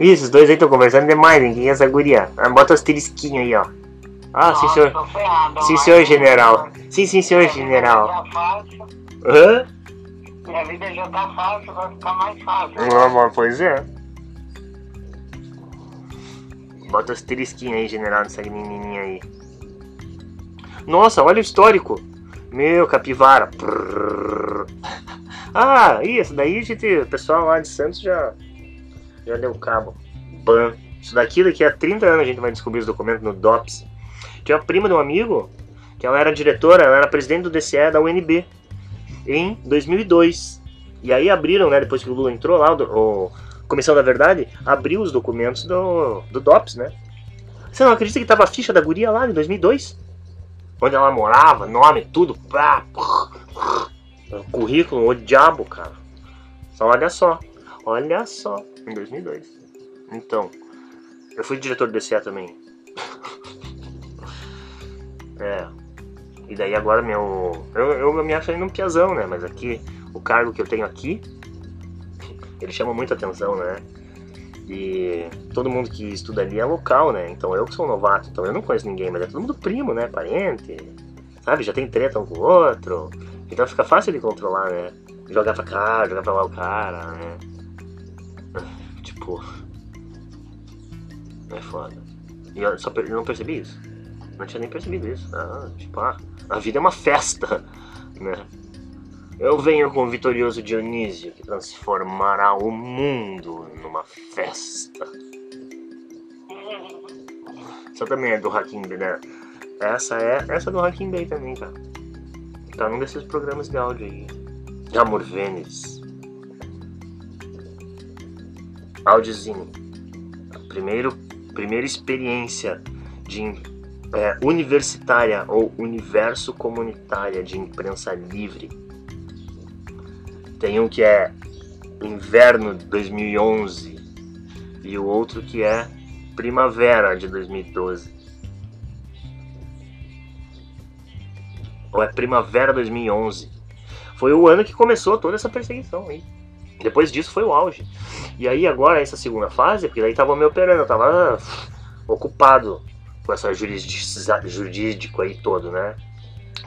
Isso, os dois aí estão conversando demais, ninguém é essa guria. Ah, Bota os trisquinhos aí, ó. Ah, sim, senhor. Sim, senhor general. Sim, sim, senhor general. fácil, Hã? Minha vida já tá fácil, vai ficar mais fácil. Ah, mas Pois é. Bota os trisquinhos aí, general, nessa menininha aí. Nossa, olha o histórico. Meu, capivara. Ah, isso daí, gente, o pessoal lá de Santos já, já deu cabo. Ban. Isso daqui, daqui a 30 anos a gente vai descobrir os documentos no DOPS. Tinha uma prima de um amigo, que ela era diretora, ela era presidente do DCE da UNB, em 2002. E aí abriram, né, depois que o Lula entrou lá, o, o Comissão da Verdade, abriu os documentos do, do DOPS, né? Você não acredita que tava a ficha da guria lá, em 2002? Onde ela morava, nome, tudo, pá, currículo, o diabo, cara. Só olha só, olha só, em 2002. Então, eu fui diretor do DCE também. é. E daí agora meu. Eu, eu me acho ainda um piazão, né? Mas aqui, o cargo que eu tenho aqui, ele chama muita atenção, né? E todo mundo que estuda ali é local, né? Então eu que sou um novato, então eu não conheço ninguém, mas é todo mundo primo, né? Parente, sabe? Já tem treta um com o outro. Então fica fácil de controlar, né? Jogar pra cá, jogar pra lá o cara, né? Tipo. É foda. E eu só eu não percebi isso. Não tinha nem percebido isso. Ah, tipo, ah, a vida é uma festa, né? Eu venho com o vitorioso Dionísio que transformará o mundo numa festa. Essa também é do Hacking Bay, né? Essa é essa é do Hacking Bay também, cara. Tá num desses programas de áudio aí. De Amor Vênis. Audiozine. A primeiro, primeira experiência de é, universitária ou universo comunitária de imprensa livre. Tem um que é Inverno de 2011 e o outro que é Primavera de 2012. Ou é Primavera 2011. Foi o ano que começou toda essa perseguição aí. Depois disso foi o auge. E aí agora essa segunda fase, porque daí tava me operando, eu tava ah, ocupado com essa jurídico aí todo, né?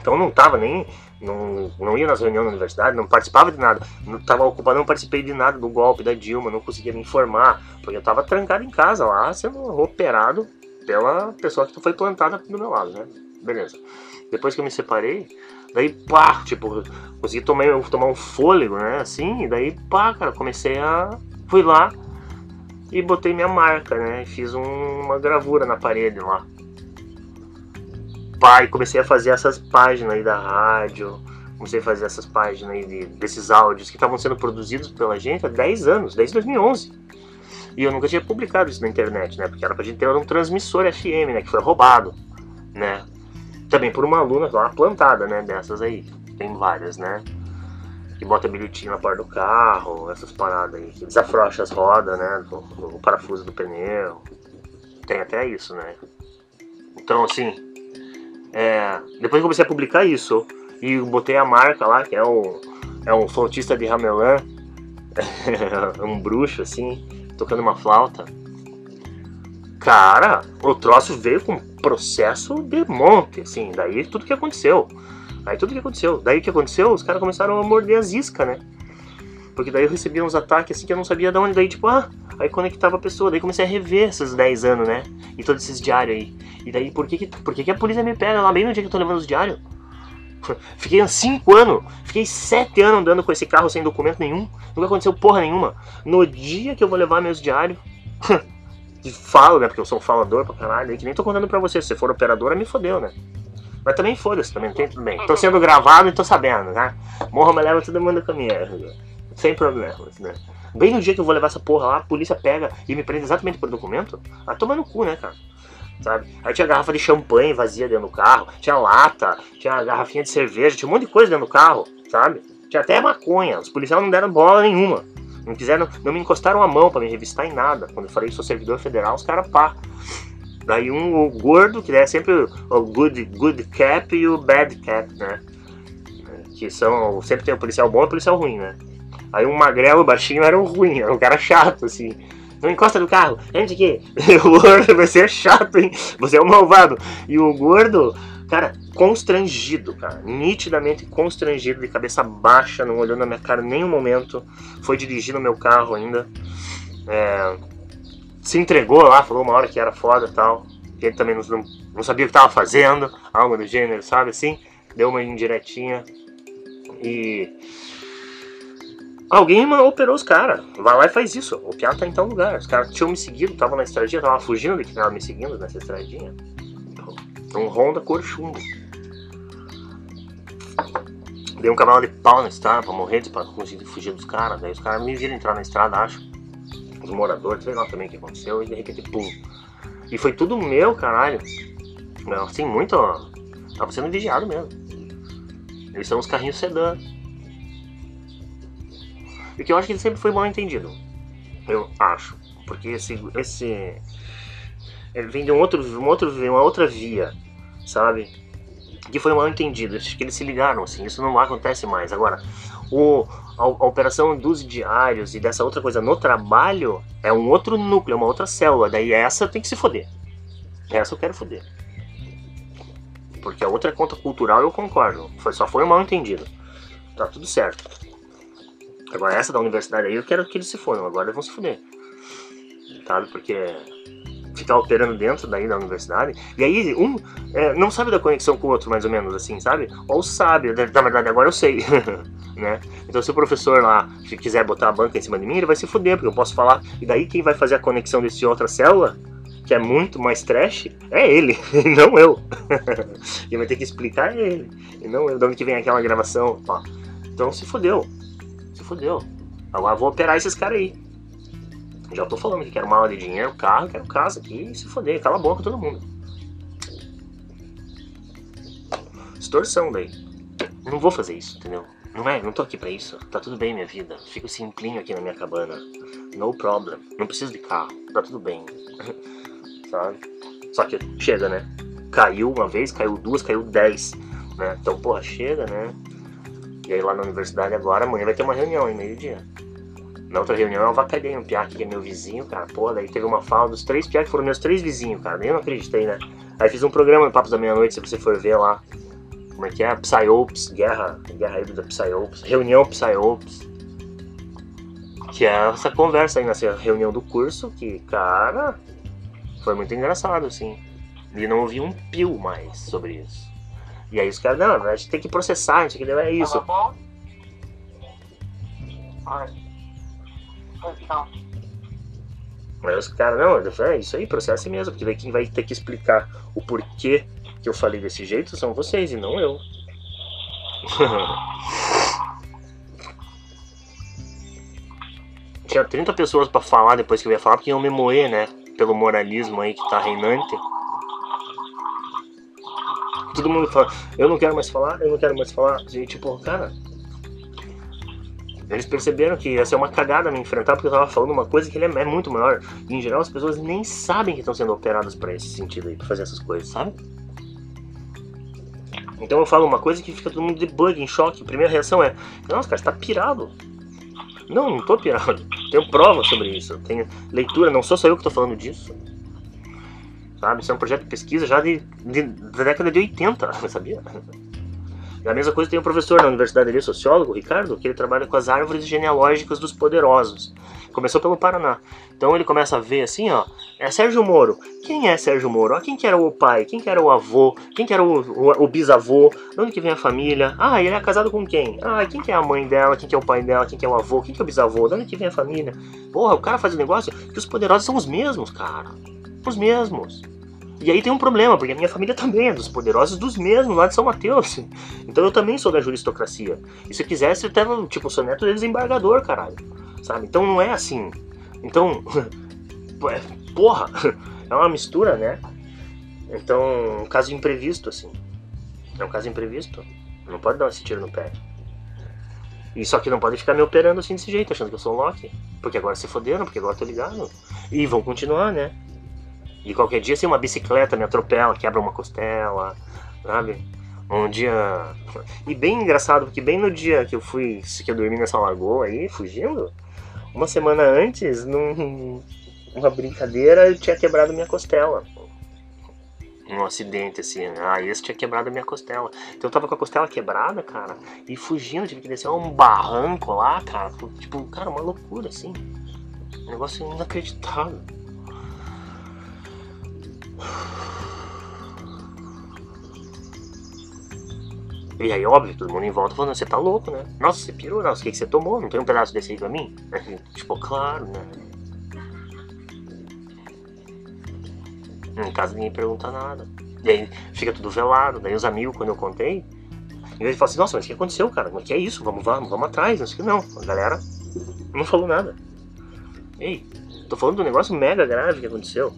Então não tava nem. Não, não ia nas reuniões da universidade, não participava de nada. Não tava ocupado, não participei de nada do golpe da Dilma, não conseguia me informar, porque eu tava trancado em casa lá, sendo operado pela pessoa que foi plantada do meu lado, né? Beleza. Depois que eu me separei, daí pá, tipo, consegui tomar, tomar um fôlego, né? Assim, e daí pá, cara, comecei a. Fui lá e botei minha marca, né? Fiz um- uma gravura na parede lá. Pai, comecei a fazer essas páginas aí da rádio, comecei a fazer essas páginas aí de- desses áudios que estavam sendo produzidos pela gente há 10 anos, desde 2011. E eu nunca tinha publicado isso na internet, né? Porque era pra gente ter um transmissor FM, né? Que foi roubado, né? Também por uma aluna lá plantada, né? Dessas aí. Tem várias, né? Que bota bilhetinho na porta do carro, essas paradas aí. Que desafrouxa as rodas, né? O, o parafuso do pneu. Tem até isso, né? Então, assim, é, depois que comecei a publicar isso e botei a marca lá, que é um, é um flautista de ramelã, um bruxo assim, tocando uma flauta. Cara, o troço veio com processo de monte, assim, daí tudo que aconteceu. Aí tudo que aconteceu. Daí que aconteceu? Os caras começaram a morder as iscas, né? Porque daí eu recebia uns ataques assim que eu não sabia de onde. Daí, tipo, ah, aí conectava a pessoa. Daí comecei a rever esses 10 anos, né? E todos esses diários aí. E daí, por que, que, por que, que a polícia me pega lá bem no dia que eu tô levando os diários? Fiquei uns 5 anos, fiquei 7 anos andando com esse carro sem documento nenhum. Nunca aconteceu porra nenhuma. No dia que eu vou levar meus diários. e falo, né? Porque eu sou um falador pra caralho. Que nem tô contando pra você. Se você for operadora, me fodeu, né? Mas também foda-se, também tem tudo bem. Tô sendo gravado e tô sabendo, né? Morra, me leva todo mundo comigo. Sem problemas, né? Bem no dia que eu vou levar essa porra lá, a polícia pega e me prende exatamente por documento. Ah, toma no cu, né, cara? Sabe? Aí tinha garrafa de champanhe vazia dentro do carro, tinha lata, tinha garrafinha de cerveja, tinha um monte de coisa dentro do carro, sabe? Tinha até maconha. Os policiais não deram bola nenhuma. Não quiseram, não me encostaram a mão pra me revistar em nada. Quando eu falei que sou servidor federal, os caras pá. Daí um o gordo, que é sempre o- good, good cap e o bad cap, né? Que são. Sempre tem o policial bom e o policial ruim, né? Aí um magrelo baixinho era o ruim, era um cara chato, assim. não encosta no carro, entra aqui. o gordo vai ser chato, hein? Você é um malvado. E o gordo, cara, constrangido, cara. Nitidamente constrangido, de cabeça baixa, não olhou na minha cara em nenhum momento. Foi dirigindo meu carro ainda. É, se entregou lá, falou uma hora que era foda e tal. Ele também não, não sabia o que tava fazendo, algo do gênero, sabe assim? Deu uma indiretinha. E Alguém operou os caras. Vai lá e faz isso. O Piá tá em tal lugar. Os caras tinham me seguido, tava na estradinha, tava fugindo de que tava me seguindo nessa estradinha. Um Honda cor chumbo. Dei um cavalo de pau na estrada pra morrer, pra conseguir fugir dos caras. Daí os caras me viram entrar na estrada, acho. Os moradores, sei lá também o que aconteceu, e de repente, pum. E foi tudo meu, caralho. Assim, muito. Tava sendo vigiado mesmo. Eles são os carrinhos sedã. E que eu acho que ele sempre foi mal entendido. Eu acho. Porque esse. esse ele vem de um outro, um outro, uma outra via, sabe? Que foi mal entendido. Acho que eles se ligaram, assim. Isso não acontece mais. Agora, o, a, a, operação dos diários e dessa outra coisa no trabalho é um outro núcleo, é uma outra célula. Daí essa tem que se foder. Essa eu quero foder. Porque a outra é conta cultural eu concordo. Foi, só foi um mal entendido. Tá tudo certo. Agora essa da universidade aí eu quero que eles se fodam, agora eles vão se foder. Sabe? Porque ficar operando dentro daí da universidade. E aí um é, não sabe da conexão com o outro, mais ou menos assim, sabe? Ou sabe, na verdade agora eu sei. né? Então se o professor lá se quiser botar a banca em cima de mim, ele vai se foder, porque eu posso falar. E daí quem vai fazer a conexão desse outra célula, que é muito mais trash, é ele, e não eu. quem vai ter que explicar ele. E não eu, de onde que vem aquela gravação. Ó. Então se fodeu se fudeu. Agora vou operar esses caras aí. Já tô falando que quero mala de dinheiro, carro, quero casa aqui e se fuder. Cala a boca todo mundo. Extorsão daí. Não vou fazer isso, entendeu? Não é, não tô aqui pra isso. Tá tudo bem minha vida. Fico simplinho aqui na minha cabana. No problem. Não preciso de carro. Tá tudo bem. Sabe? Só que chega, né? Caiu uma vez, caiu duas, caiu dez. Né? Então, porra, chega, né? E aí lá na universidade agora, amanhã vai ter uma reunião em meio-dia. Na outra reunião eu avacalhei um piá que é meu vizinho, cara. Pô, daí teve uma fala dos três piá que foram meus três vizinhos, cara. Nem eu não acreditei, né? Aí fiz um programa no Papos da Meia-Noite, se você for ver lá. Como é que é? Psyops, guerra, guerra híbrida Psyops, reunião Psyops. Que é essa conversa aí nessa reunião do curso, que, cara, foi muito engraçado, assim. E não ouvi um pio mais sobre isso. E aí os caras, não, a gente tem que processar, a gente tem que levar isso. Tava bom? Olha. Aí os caras, não, é isso aí, processo mesmo, porque daí quem vai ter que explicar o porquê que eu falei desse jeito são vocês e não eu. Tinha 30 pessoas para falar depois que eu ia falar, porque iam me moer, né? Pelo moralismo aí que tá reinante todo mundo fala, eu não quero mais falar, eu não quero mais falar. E tipo, cara. Eles perceberam que ia ser uma cagada me enfrentar porque eu tava falando uma coisa que ele é, é muito maior. E em geral as pessoas nem sabem que estão sendo operadas para esse sentido aí, pra fazer essas coisas, sabe? Então eu falo uma coisa que fica todo mundo de bug, em choque. A primeira reação é: Nossa, cara, você tá pirado. Não, não tô pirado. Tenho prova sobre isso. Tenho leitura, não sou só eu que tô falando disso sabe? Isso é um projeto de pesquisa já de, de da década de 80, sabia? A mesma coisa tem um professor na universidade ali, sociólogo, Ricardo, que ele trabalha com as árvores genealógicas dos poderosos. Começou pelo Paraná. Então ele começa a ver assim, ó, é Sérgio Moro. Quem é Sérgio Moro? Ah, quem que era o pai? Quem que era o avô? Quem que era o, o, o, bisavô? De onde que vem a família? Ah, ele é casado com quem? Ah, quem que é a mãe dela? Quem que é o pai dela? Quem que é o avô? Quem que é o bisavô? De onde que vem a família? Porra, o cara faz um negócio que os poderosos são os mesmos, cara. Os mesmos. E aí tem um problema, porque a minha família também é dos poderosos dos mesmos lá de São Mateus. Então eu também sou da juristocracia. E se eu quisesse, eu até, tipo, sou neto de desembargador, caralho. Sabe? Então não é assim. Então, é, porra, é uma mistura, né? Então, um caso imprevisto, assim. É um caso imprevisto. Não pode dar esse tiro no pé. E só que não pode ficar me operando assim desse jeito, achando que eu sou um Loki. Porque agora se foderam, porque agora eu tô ligado. E vão continuar, né? E qualquer dia, assim, uma bicicleta me atropela, quebra uma costela, sabe? Um dia. E bem engraçado, porque bem no dia que eu fui, que eu dormi nessa lagoa aí, fugindo, uma semana antes, num, uma brincadeira, eu tinha quebrado minha costela. Um acidente, assim, né? Ah, esse tinha quebrado a minha costela. Então eu tava com a costela quebrada, cara, e fugindo, tive que descer um barranco lá, cara. Tipo, cara, uma loucura, assim. Um negócio inacreditável. E aí, óbvio, todo mundo em volta falando, você tá louco, né? Nossa, você pirou, nossa, o que, que você tomou? Não tem um pedaço desse aí pra mim? tipo, claro, né? Em casa ninguém pergunta nada. E aí fica tudo velado. Daí os amigos, quando eu contei, em vez de falar assim, nossa, mas o que aconteceu, cara? O que é isso? Vamos, vamos, vamos atrás. Não sei que. Não, a galera não falou nada. Ei, tô falando de um negócio mega grave que aconteceu.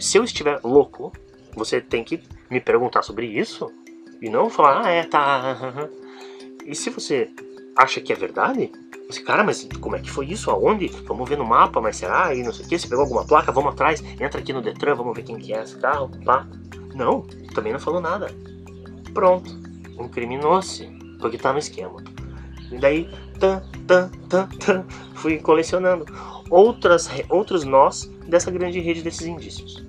Se eu estiver louco, você tem que me perguntar sobre isso e não falar, ah, é, tá. E se você acha que é verdade, você, cara, mas como é que foi isso? Aonde? Vamos ver no mapa, mas será? E não sei o que, você pegou alguma placa, vamos atrás, entra aqui no Detran, vamos ver quem que é esse carro, pá. Não, também não falou nada. Pronto, incriminou-se, porque tá no esquema. E daí, tan, tan, tan, tan, fui colecionando outras, outros nós dessa grande rede desses indícios.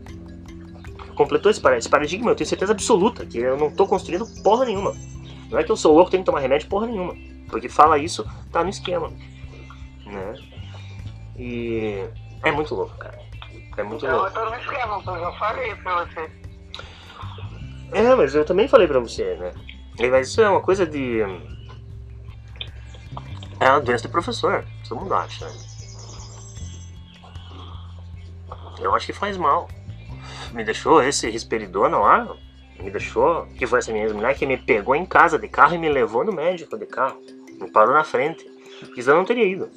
Completou esse paradigma, eu tenho certeza absoluta que eu não tô construindo porra nenhuma. Não é que eu sou louco, tenho que tomar remédio porra nenhuma. Porque fala isso, tá no esquema. Né? E é muito louco, cara. É muito louco. Eu tô no esquema, eu já falei pra você. É, mas eu também falei pra você, né? Mas isso é uma coisa de. É uma doença do professor, todo mundo acha, né? Eu acho que faz mal. Me deixou esse risperidona lá, me deixou. Que foi essa minha mulher que me pegou em casa de carro e me levou no médico de carro. Me parou na frente. Porque eu não teria ido.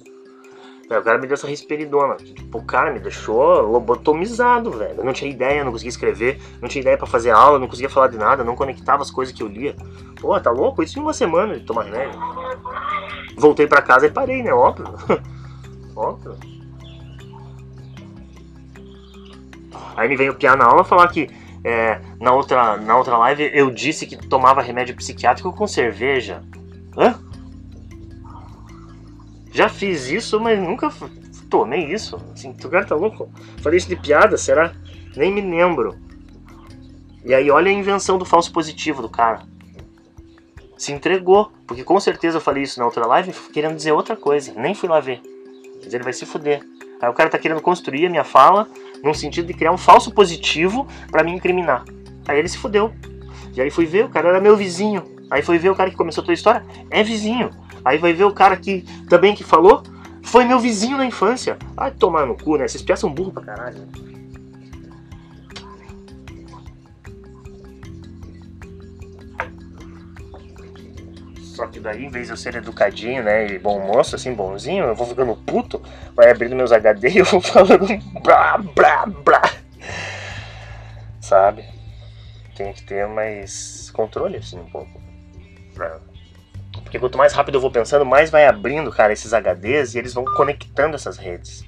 O cara me deu essa risperidona. Tipo, o cara me deixou lobotomizado, velho. Eu não tinha ideia, não conseguia escrever, não tinha ideia para fazer aula, não conseguia falar de nada, não conectava as coisas que eu lia. Pô, tá louco? Isso em uma semana de tomar remédio. Voltei para casa e parei, né? Óbvio. Óbvio. Aí me veio piar na aula falar que é, na, outra, na outra live eu disse que tomava remédio psiquiátrico com cerveja. Hã? Já fiz isso, mas nunca tomei isso. Assim, o cara tá louco? Falei isso de piada, será? Nem me lembro. E aí olha a invenção do falso positivo do cara. Se entregou, porque com certeza eu falei isso na outra live querendo dizer outra coisa. Nem fui lá ver. Mas ele vai se fuder. Aí o cara tá querendo construir a minha fala num sentido de criar um falso positivo para me incriminar. Aí ele se fudeu. E aí fui ver, o cara era meu vizinho. Aí foi ver o cara que começou a tua história, é vizinho. Aí vai ver o cara que também que falou, foi meu vizinho na infância. Ai, tomar no cu, né? Esses pias são burros pra caralho. Né? Só que daí, em vez de eu ser educadinho, né, e bom moço, assim, bonzinho, eu vou ficando puto, vai abrindo meus HD e eu vou falando blá, blá, blá. Sabe? Tem que ter mais controle, assim, um pouco. Porque quanto mais rápido eu vou pensando, mais vai abrindo, cara, esses HDs e eles vão conectando essas redes.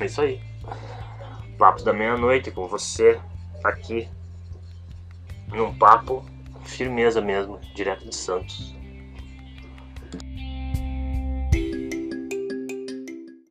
É isso aí. Papo da meia-noite com você aqui num papo firmeza mesmo, direto de Santos.